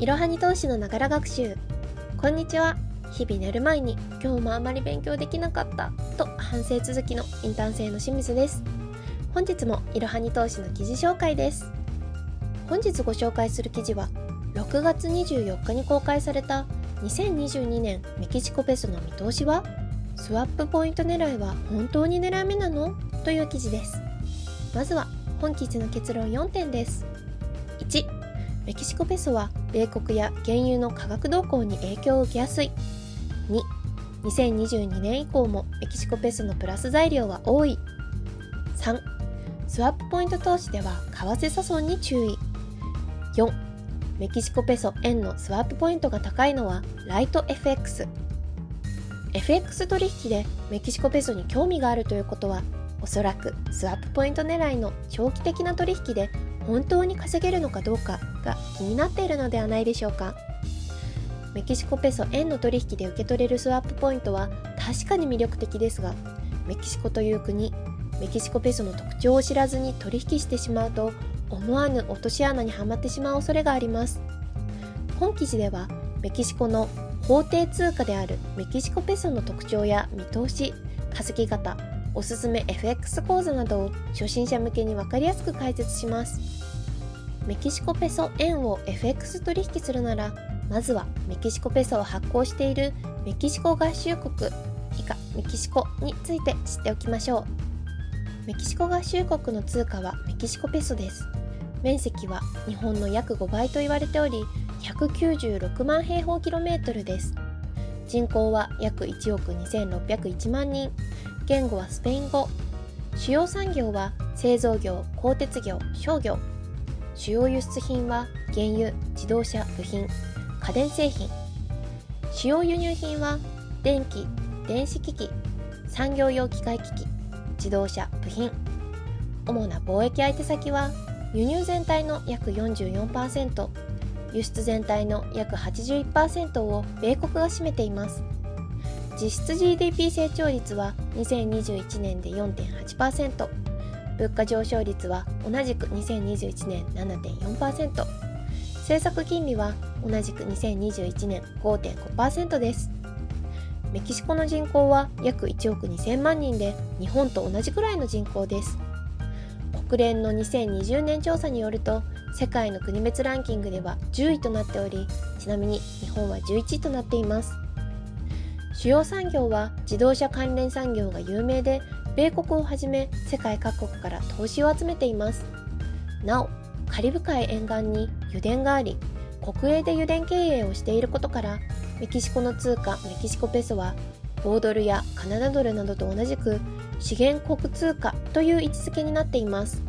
いろはに投資のながら学習。こんにちは。日々寝る前に今日もあまり勉強できなかったと反省続きのインターン生の清水です。本日もいろはに投資の記事紹介です。本日ご紹介する記事は6月24日に公開された2022年メキシコペソの見通しはスワップポイント狙いは本当に狙い目なの？という記事です。まずは本記事の結論4点です。1メキシコペソは米国や原油の価格動向に影響を受けやすい。2 2022年以降もメキシコペソのプラス材料は多い。3スワップポイント投資では為替差損に注意。4メキシコペソ円のスワップポイントが高いのはライト FX FX 取引でメキシコペソに興味があるということはおそらくスワップポイント狙いの長期的な取引で本当に稼げるのかどうかが気になっているのではないでしょうか。メキシコペソ円の取引で受け取れるスワップポイントは確かに魅力的ですがメキシコという国メキシコペソの特徴を知らずに取引してしまうと思わぬ落とし穴にはまってしまう恐れがあります。本記事ではメキシコの法定通貨であるメキシコペソの特徴や見通し稼ぎ方おすすめ FX 講座などを初心者向けに分かりやすく解説します。メキシコペソ円を FX 取引するならまずはメキシコペソを発行しているメキシコ合衆国以下メキシコについて知っておきましょう。メキシコ合衆国の通貨はメキシコペソです。面積は日本の約5倍と言われており196万平方キロメートルです。人口は約1億2601万人。言語はスペイン語。主要産業は製造業鋼鉄業商業。主要輸出品は原油自動車部品家電製品。主要輸入品は電気電子機器産業用機械機器自動車部品。主な貿易相手先は輸入全体の約44%輸出全体の約81%を米国が占めています。実質 GDP 成長率は2021年で4.8%物価上昇率は同じく2021年7.4%政策金利は同じく2021年5.5%です。メキシコの人口は約1億2000万人で日本と同じくらいの人口です。国連の2020年調査によると世界の国別ランキングでは10位となっておりちなみに日本は11位となっています。主要産業は自動車関連産業が有名で米国をはじめ世界各国から投資を集めています。なおカリブ海沿岸に油田があり国営で油田経営をしていることからメキシコの通貨メキシコペソは5ドルやカナダドルなどと同じく資源国通貨という位置づけになっています。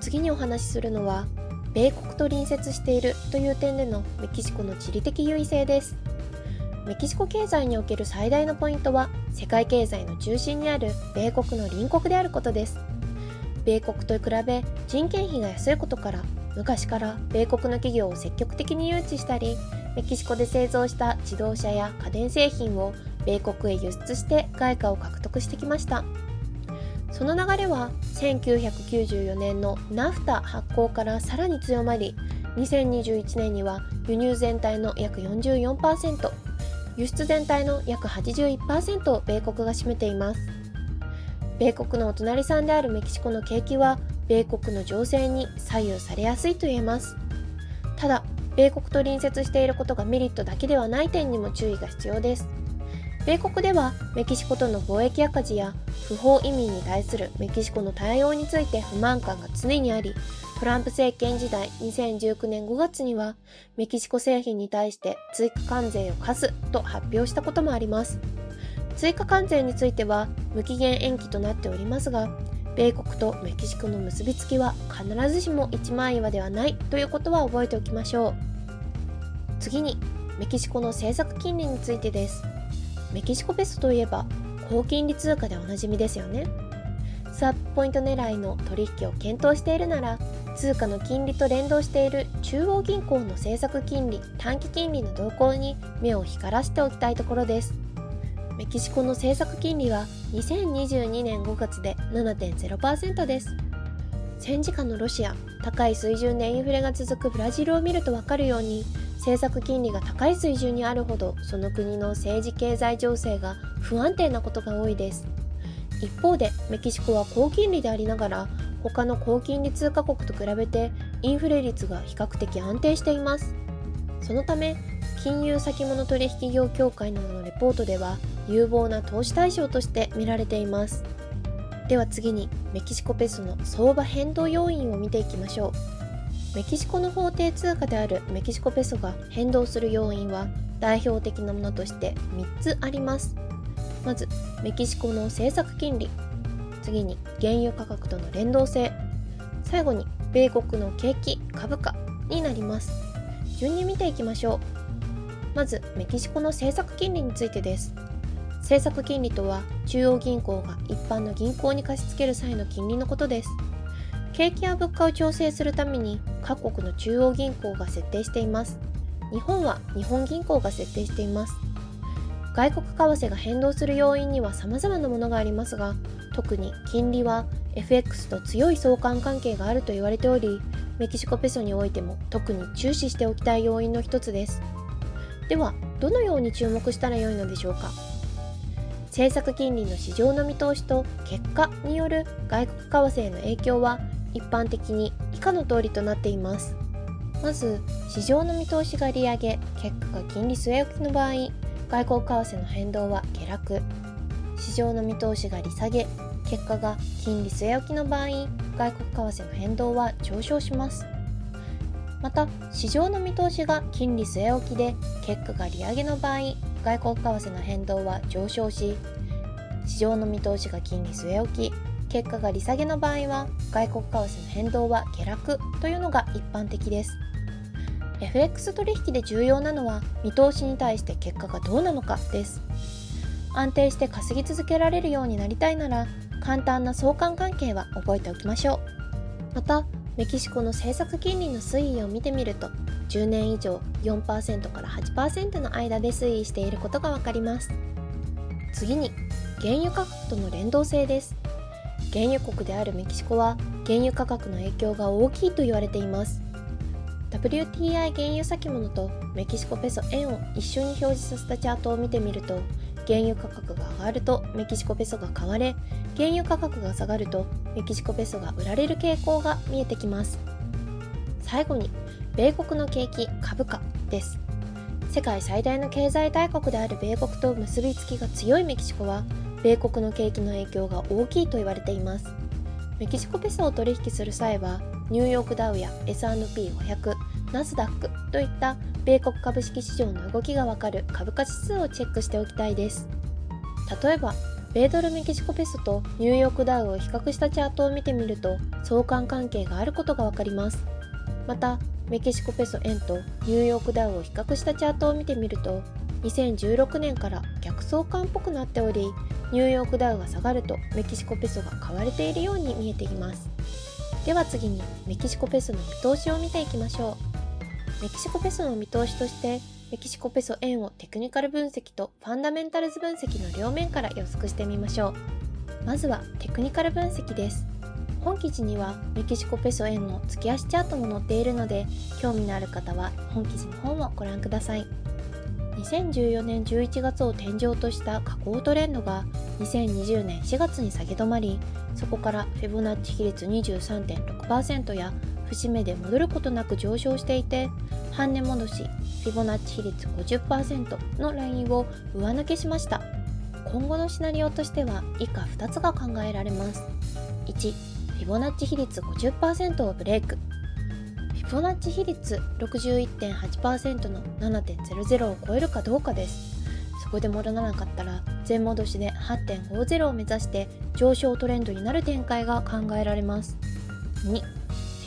次にお話しするのは米国と隣接しているという点でのメキシコの地理的優位性です。メキシコ経済における最大のポイントは世界経済の中心にある米国の隣国であることです。米国と比べ人件費が安いことから昔から米国の企業を積極的に誘致したりメキシコで製造した自動車や家電製品を米国へ輸出して外貨を獲得してきました。その流れは1994年のナフタ発行からさらに強まり2021年には輸入全体の約44%輸出全体の約81%を米国が占めています。米国のお隣さんであるメキシコの景気は米国の情勢に左右されやすいと言えます。ただ米国と隣接していることがメリットだけではない点にも注意が必要です。米国ではメキシコとの貿易赤字や不法移民に対するメキシコの対応について不満感が常にありトランプ政権時代2019年5月にはメキシコ製品に対して追加関税を課すと発表したこともあります。追加関税については無期限延期となっておりますが、米国とメキシコの結びつきは必ずしも一枚岩ではないということは覚えておきましょう。次に、メキシコの政策金利についてです。メキシコペソといえば高金利通貨でおなじみですよね。スワップポイント狙いの取引を検討しているなら通貨の金利と連動している中央銀行の政策金利短期金利の動向に目を光らせておきたいところです。メキシコの政策金利は2022年5月で7.0%です。戦時下のロシア高い水準でインフレが続くブラジルを見ると分かるように政策金利が高い水準にあるほどその国の政治経済情勢が不安定なことが多いです。一方でメキシコは高金利でありながら他の高金利通貨国と比べてインフレ率が比較的安定しています。そのため金融先物取引業協会などのレポートでは有望な投資対象として見られています。では次にメキシコペソの相場変動要因を見ていきましょう。メキシコの法定通貨であるメキシコペソが変動する要因は代表的なものとして3つあります。まずメキシコの政策金利。次に原油価格との連動性。最後に米国の景気株価になります。順に見ていきましょう。まずメキシコの政策金利についてです。政策金利とは中央銀行が一般の銀行に貸し付ける際の金利のことです。景気や物価を調整するために各国の中央銀行が設定しています。日本は日本銀行が設定しています。外国為替が変動する要因には様々なものがありますが特に金利は FX と強い相関関係があると言われておりメキシコペソにおいても特に注視しておきたい要因の一つです。ではどのように注目したらよいのでしょうか。政策金利の市場の見通しと結果による外国為替への影響は一般的に以下の通りとなっています。まず市場の見通しが利上げ結果が金利据え置きの場合外国為替の変動は下落。市場の見通しが利下げ。結果が金利据え置きの場合外国為替の変動は上昇します。また市場の見通しが金利据え置きで結果が利上げの場合外国為替の変動は上昇し市場の見通しが金利据え置き結果が利下げの場合は外国為替の変動は下落というのが一般的です。FX 取引で重要なのは見通しに対して結果がどうなのかです。安定して稼ぎ続けられるようになりたいなら簡単な相関関係は覚えておきましょう。またメキシコの政策金利の推移を見てみると10年以上4%から8%の間で推移していることがわかります。次に原油価格との連動性です。原油国であるメキシコは原油価格の影響が大きいと言われています。WTI 原油先物とメキシコペソ円を一緒に表示させたチャートを見てみると原油価格が上がるとメキシコペソが買われ原油価格が下がるとメキシコペソが売られる傾向が見えてきます。最後に米国の景気株価です。世界最大の経済大国である米国と結びつきが強いメキシコは米国の景気の影響が大きいと言われています。メキシコペソを取引する際はニューヨークダウや S&P500 ナスダックといった米国株式市場の動きがわかる株価指数をチェックしておきたいです。例えば米ドルメキシコペソとニューヨークダウを比較したチャートを見てみると相関関係があることがわかります。またメキシコペソ円とニューヨークダウを比較したチャートを見てみると2016年から逆相関っぽくなっておりニューヨークダウが下がるとメキシコペソが買われているように見えています。では次にメキシコペソの見通しを見ていきましょう。メキシコペソの見通しとしてメキシコペソ円をテクニカル分析とファンダメンタルズ分析の両面から予測してみましょう。まずはテクニカル分析です。本記事にはメキシコペソ円の月足チャートも載っているので興味のある方は本記事の方もご覧ください。2014年11月を天井とした下降トレンドが2020年4月に下げ止まりそこからフェボナッチ比率23.6%や節目で戻ることなく上昇していて半値戻しフィボナッチ比率50%のラインを上抜けしました。今後のシナリオとしては以下2つが考えられます。1フィボナッチ比率50%をブレイク。フィボナッチ比率61.8%の7.00を超えるかどうかです。そこで戻らなかったら全戻しで8.50を目指して上昇トレンドになる展開が考えられます。2フ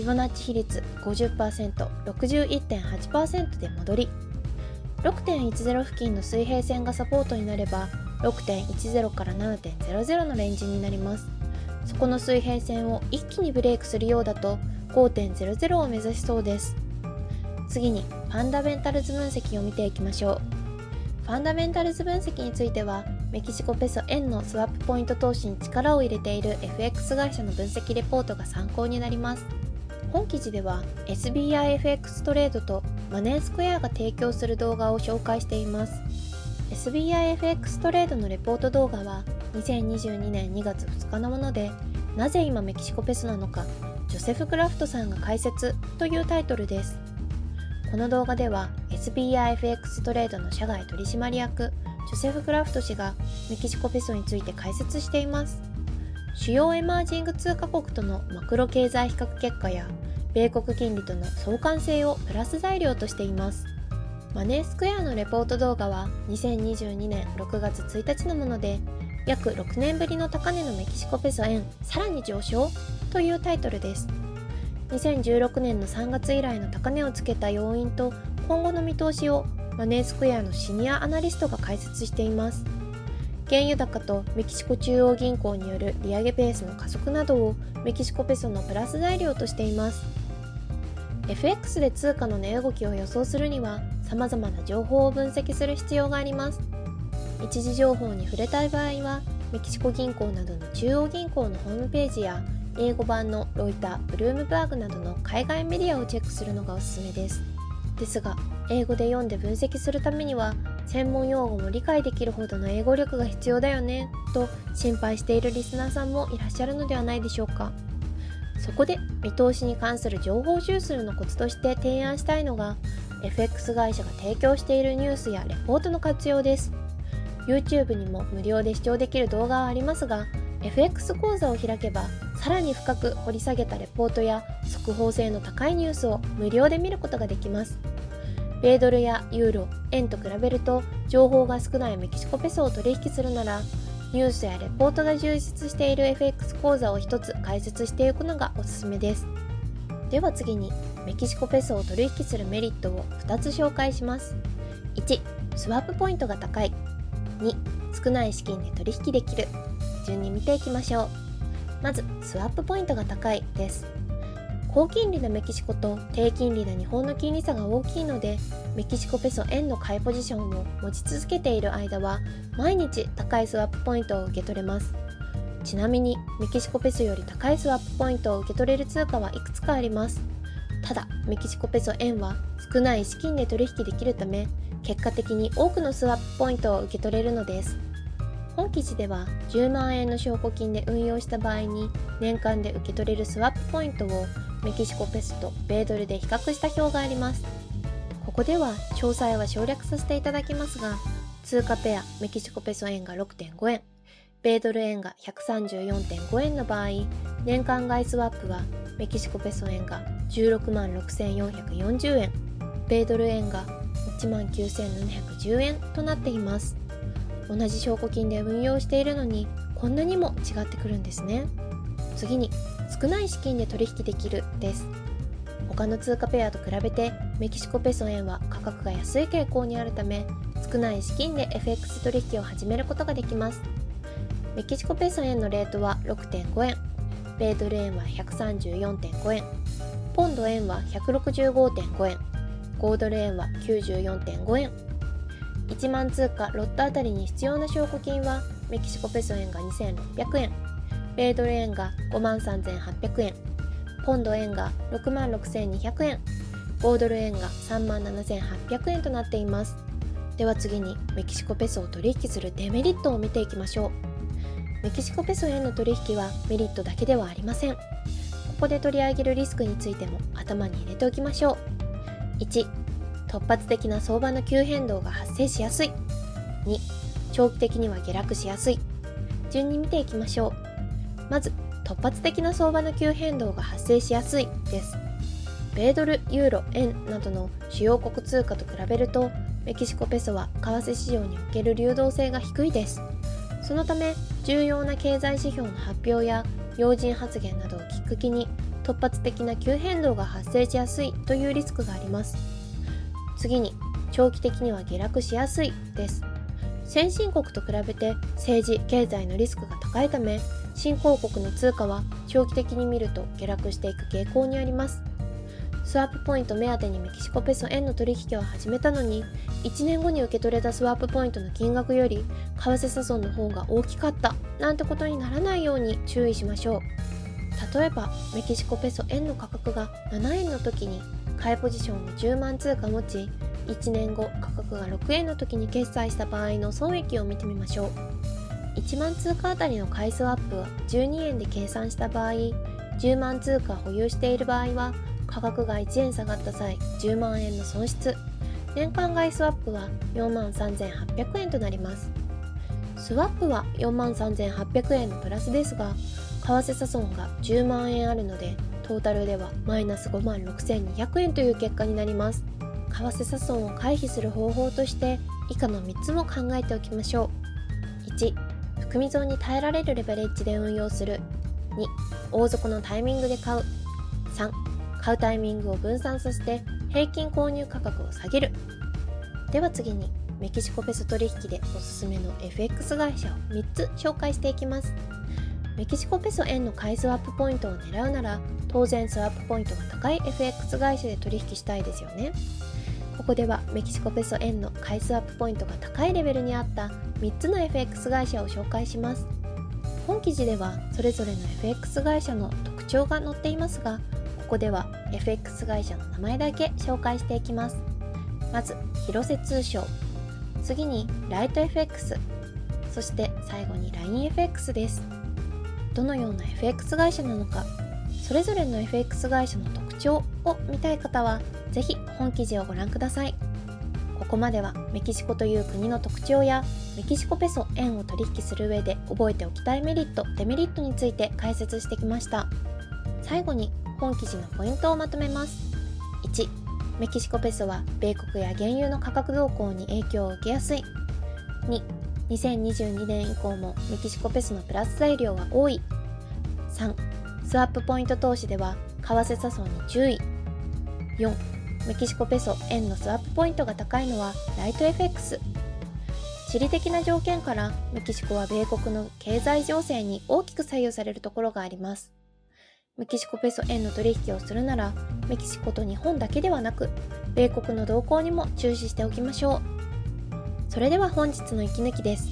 ィボナッチ比率 50%61.8% で戻り。6.10付近の水平線がサポートになれば6.10から7.00のレンジになります。そこの水平線を一気にブレイクするようだと5.00を目指しそうです。次にファンダメンタルズ分析を見ていきましょう。ファンダメンタルズ分析についてはメキシコペソ円のスワップポイント投資に力を入れている FX 会社の分析レポートが参考になります。本記事では SBIFX トレードとマネースクエアが提供する動画を紹介しています。SBIFX トレードのレポート動画は2022年2月2日のものでなぜ今メキシコペソなのかジョセフ・クラフトさんが解説というタイトルです。この動画では SBIFX トレードの社外取締役ジョセフ・クラフト氏がメキシコペソについて解説しています。主要エマージング通貨国とのマクロ経済比較結果や米国金利との相関性をプラス材料としています。マネースクエアのレポート動画は2022年6月1日のもので約6年ぶりの高値のメキシコペソ円さらに上昇？というタイトルです。2016年の3月以来の高値をつけた要因と今後の見通しをマネースクエアのシニアアナリストが解説しています。原油高とメキシコ中央銀行による利上げペースの加速などをメキシコペソのプラス材料としています。FX で通貨の値動きを予想するには様々な情報を分析する必要があります。一時情報に触れたい場合はメキシコ銀行などの中央銀行のホームページや英語版のロイター、ブルームバーグなどの海外メディアをチェックするのがおすすめです。ですが英語で読んで分析するためには専門用語も理解できるほどの英語力が必要だよねと心配しているリスナーさんもいらっしゃるのではないでしょうか。そこで見通しに関する情報収集のコツとして提案したいのが FX 会社が提供しているニュースやレポートの活用です。YouTube にも無料で視聴できる動画はありますが FX 講座を開けばさらに深く掘り下げたレポートや速報性の高いニュースを無料で見ることができます。米ドルやユーロ、円と比べると情報が少ないメキシコペソを取引するならニュースやレポートが充実している FX 講座を1つ解説していくのがおすすめです。では次にメキシコペソを取引するメリットを2つ紹介します。1スワップポイントが高い。2少ない資金で取引できる。順に見ていきましょう。まずスワップポイントが高いです。高金利なメキシコと低金利な日本の金利差が大きいのでメキシコペソ円の買いポジションを持ち続けている間は毎日高いスワップポイントを受け取れます。ちなみにメキシコペソより高いスワップポイントを受け取れる通貨はいくつかあります。ただメキシコペソ円は少ない資金で取引できるため結果的に多くのスワップポイントを受け取れるのです。本記事では10万円の証拠金で運用した場合に年間で受け取れるスワップポイントをメキシコペソと米ドルで比較した表があります。ここでは詳細は省略させていただきますが通貨ペアメキシコペソ円が6.5円米ドル円が134.5円の場合年間外スワップはメキシコペソ円が16万6440円米ドル円が1万9710円となっています。同じ証拠金で運用しているのにこんなにも違ってくるんですね。次に少ない資金で取引できるです。他の通貨ペアと比べてメキシコペソ円は価格が安い傾向にあるため少ない資金で FX 取引を始めることができます。メキシコペソ円のレートは6.5円。米ドル円は134.5円。ポンド円は165.5円。5ドル円は94.5円。1万通貨ロットあたりに必要な証拠金はメキシコペソ円が2600円。米ドル円が5万3800円。ポンド円が6万6200円。5ドル円が3万7800円となっています。では次にメキシコペソを取引するデメリットを見ていきましょう。メキシコペソ円の取引はメリットだけではありません。ここで取り上げるリスクについても頭に入れておきましょう。1突発的な相場の急変動が発生しやすい。2長期的には下落しやすい。順に見ていきましょう。まず突発的な相場の急変動が発生しやすいです。米ドル、ユーロ、円などの主要国通貨と比べるとメキシコペソは為替市場における流動性が低いです。そのため重要な経済指標の発表や要人発言などをきっかけに突発的な急変動が発生しやすいというリスクがあります。次に長期的には下落しやすいです。先進国と比べて政治経済のリスクが高いため新興国の通貨は長期的に見ると下落していく傾向にあります。スワップポイント目当てにメキシコペソ円の取引を始めたのに1年後に受け取れたスワップポイントの金額より為替差損の方が大きかったなんてことにならないように注意しましょう。例えばメキシコペソ円の価格が7円の時に買いポジションを10万通貨持ち1年後価格が6円の時に決済した場合の損益を見てみましょう。1万通貨あたりの買いスワップは12円で計算した場合10万通貨保有している場合は価格が1円下がった際10万円の損失。年間買いスワップは4万3800円となります。スワップは4万3800円のプラスですが為替差損が10万円あるのでトータルではマイナス5万6200円という結果になります。為替差損を回避する方法として以下の3つも考えておきましょう。1含み損に耐えられるレベレッジで運用する。2大底のタイミングで買う。3買うタイミングを分散させて平均購入価格を下げる。では次にメキシコペソ取引でおすすめの FX 会社を3つ紹介していきます。メキシコペソ円の買いスワップポイントを狙うなら当然スワップポイントが高い FX 会社で取引したいですよね。ここではメキシコペソ円の買いスワップポイントが高いレベルにあった3つの FX 会社を紹介します。本記事ではそれぞれの FX 会社の特徴が載っていますがここでは FX 会社の名前だけ紹介していきます。まず広瀬通商。次にライト FX そして最後に LINEFX です。どのような FX 会社なのかそれぞれの FX 会社の特徴を見たい方は是非本記事をご覧ください。ここまではメキシコという国の特徴やメキシコペソ円を取引する上で覚えておきたいメリットデメリットについて解説してきました。最後に本記事のポイントをまとめます。1メキシコペソは米国や原油の価格動向に影響を受けやすい。2 2022年以降もメキシコペソのプラス材料は多い。3スワップポイント投資では為替差損に注意。4メキシコペソ円のスワップポイントが高いのはライト FX 地理的な条件からメキシコは米国の経済情勢に大きく左右されるところがあります。メキシコペソ円の取引をするならメキシコと日本だけではなく米国の動向にも注視しておきましょう。それでは本日の息抜きです。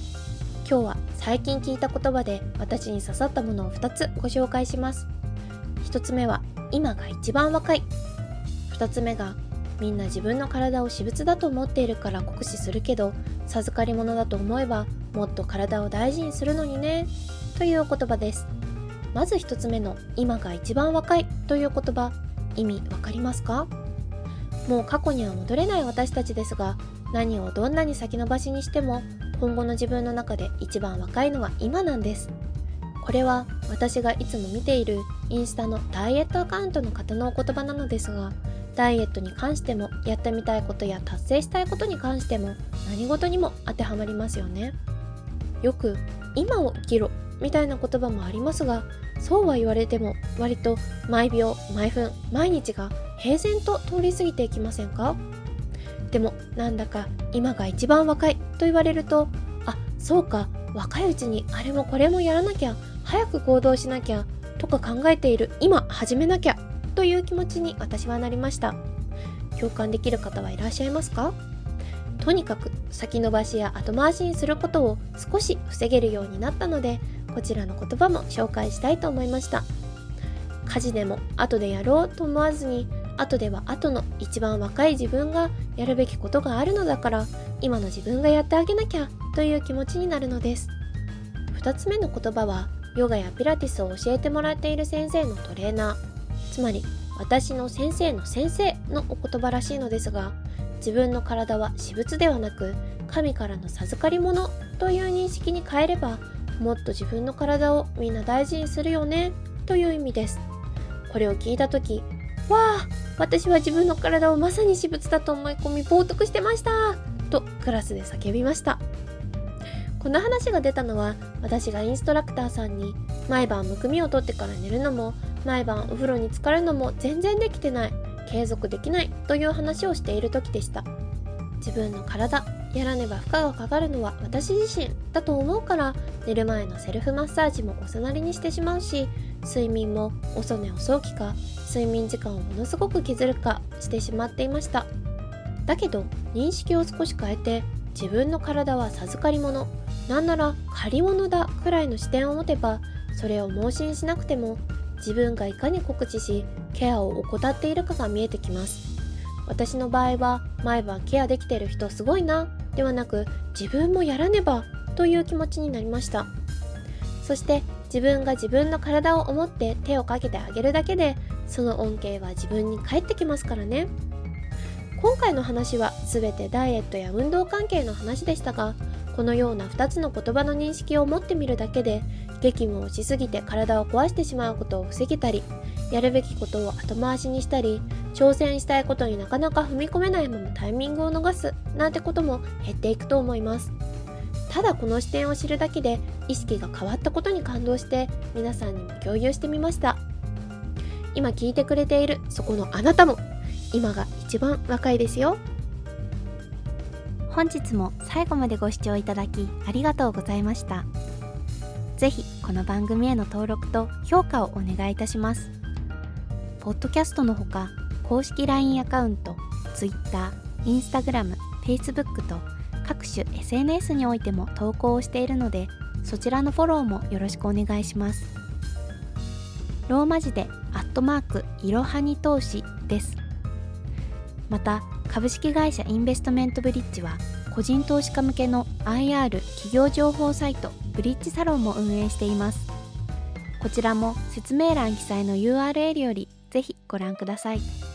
今日は最近聞いた言葉で私に刺さったものを2つご紹介します。1つ目は今が一番若い。2つ目がみんな自分の体を私物だと思っているから酷使するけど授かり物だと思えばもっと体を大事にするのにね。というお言葉です。まず1つ目の今が一番若い。という言葉意味わかりますか？もう過去には戻れない私たちですが何をどんなに先延ばしにしても今後の自分の中で一番若いのは今なんです。これは私がいつも見ているインスタのダイエットアカウントの方のお言葉なのですがダイエットに関してもやってみたいことや達成したいことに関しても何事にも当てはまりますよね。よく今を生きろみたいな言葉もありますがそうは言われても割と毎秒毎分毎日が平然と通り過ぎていきませんか？でもなんだか今が一番若いと言われるとあそうか若いうちにあれもこれもやらなきゃ早く行動しなきゃとか考えている今始めなきゃという気持ちに私はなりました。共感できる方はいらっしゃいますか？とにかく先延ばしや後回しにすることを少し防げるようになったのでこちらの言葉も紹介したいと思いました。家事でも後でやろうと思わずに後では後の一番若い自分がやるべきことがあるのだから今の自分がやってあげなきゃという気持ちになるのです。2つ目の言葉はヨガやピラティスを教えてもらっている先生のトレーナー。つまり私の先生の先生のお言葉らしいのですが自分の体は私物ではなく神からの授かり物という認識に変えればもっと自分の体をみんな大事にするよねという意味です。これを聞いた時わあ私は自分の体をまさに私物だと思い込み冒涜してました。とクラスで叫びました。この話が出たのは私がインストラクターさんに毎晩むくみを取ってから寝るのも毎晩お風呂に浸かるのも全然できてない継続できないという話をしている時でした。自分の体やらねば負荷がかかるのは私自身だと思うから寝る前のセルフマッサージもおさなりにしてしまうし睡眠も遅寝遅起きか睡眠時間をものすごく削るかしてしまっていました。だけど認識を少し変えて自分の体は授かり物なんなら借り物だくらいの視点を持てばそれを盲信しなくても自分がいかに告知しケアを怠っているかが見えてきます。私の場合は毎晩ケアできてる人すごいなではなく自分もやらねばという気持ちになりました。そして自分が自分の体を思って手をかけてあげるだけでその恩恵は自分に返ってきますからね。今回の話は全てダイエットや運動関係の話でしたがこのような2つの言葉の認識を持ってみるだけで激務をしすぎて体を壊してしまうことを防げたりやるべきことを後回しにしたり挑戦したいことになかなか踏み込めないままタイミングを逃すなんてことも減っていくと思います。ただこの視点を知るだけで意識が変わったことに感動して皆さんにも共有してみました。今聞いてくれているそこのあなたも今が一番若いですよ。本日も最後までご視聴いただきありがとうございました。是非この番組への登録と評価をお願いいたします。ポッドキャストのほか公式 LINE アカウント Twitter、Instagram、Facebook と各種 SNS においても投稿をしているのでそちらのフォローもよろしくお願いします。ローマ字でアットマークいろはに投資です。また株式会社インベストメントブリッジは個人投資家向けの IR 企業情報サイトブリッジサロンも運営しています。こちらも説明欄記載の URL よりぜひご覧ください。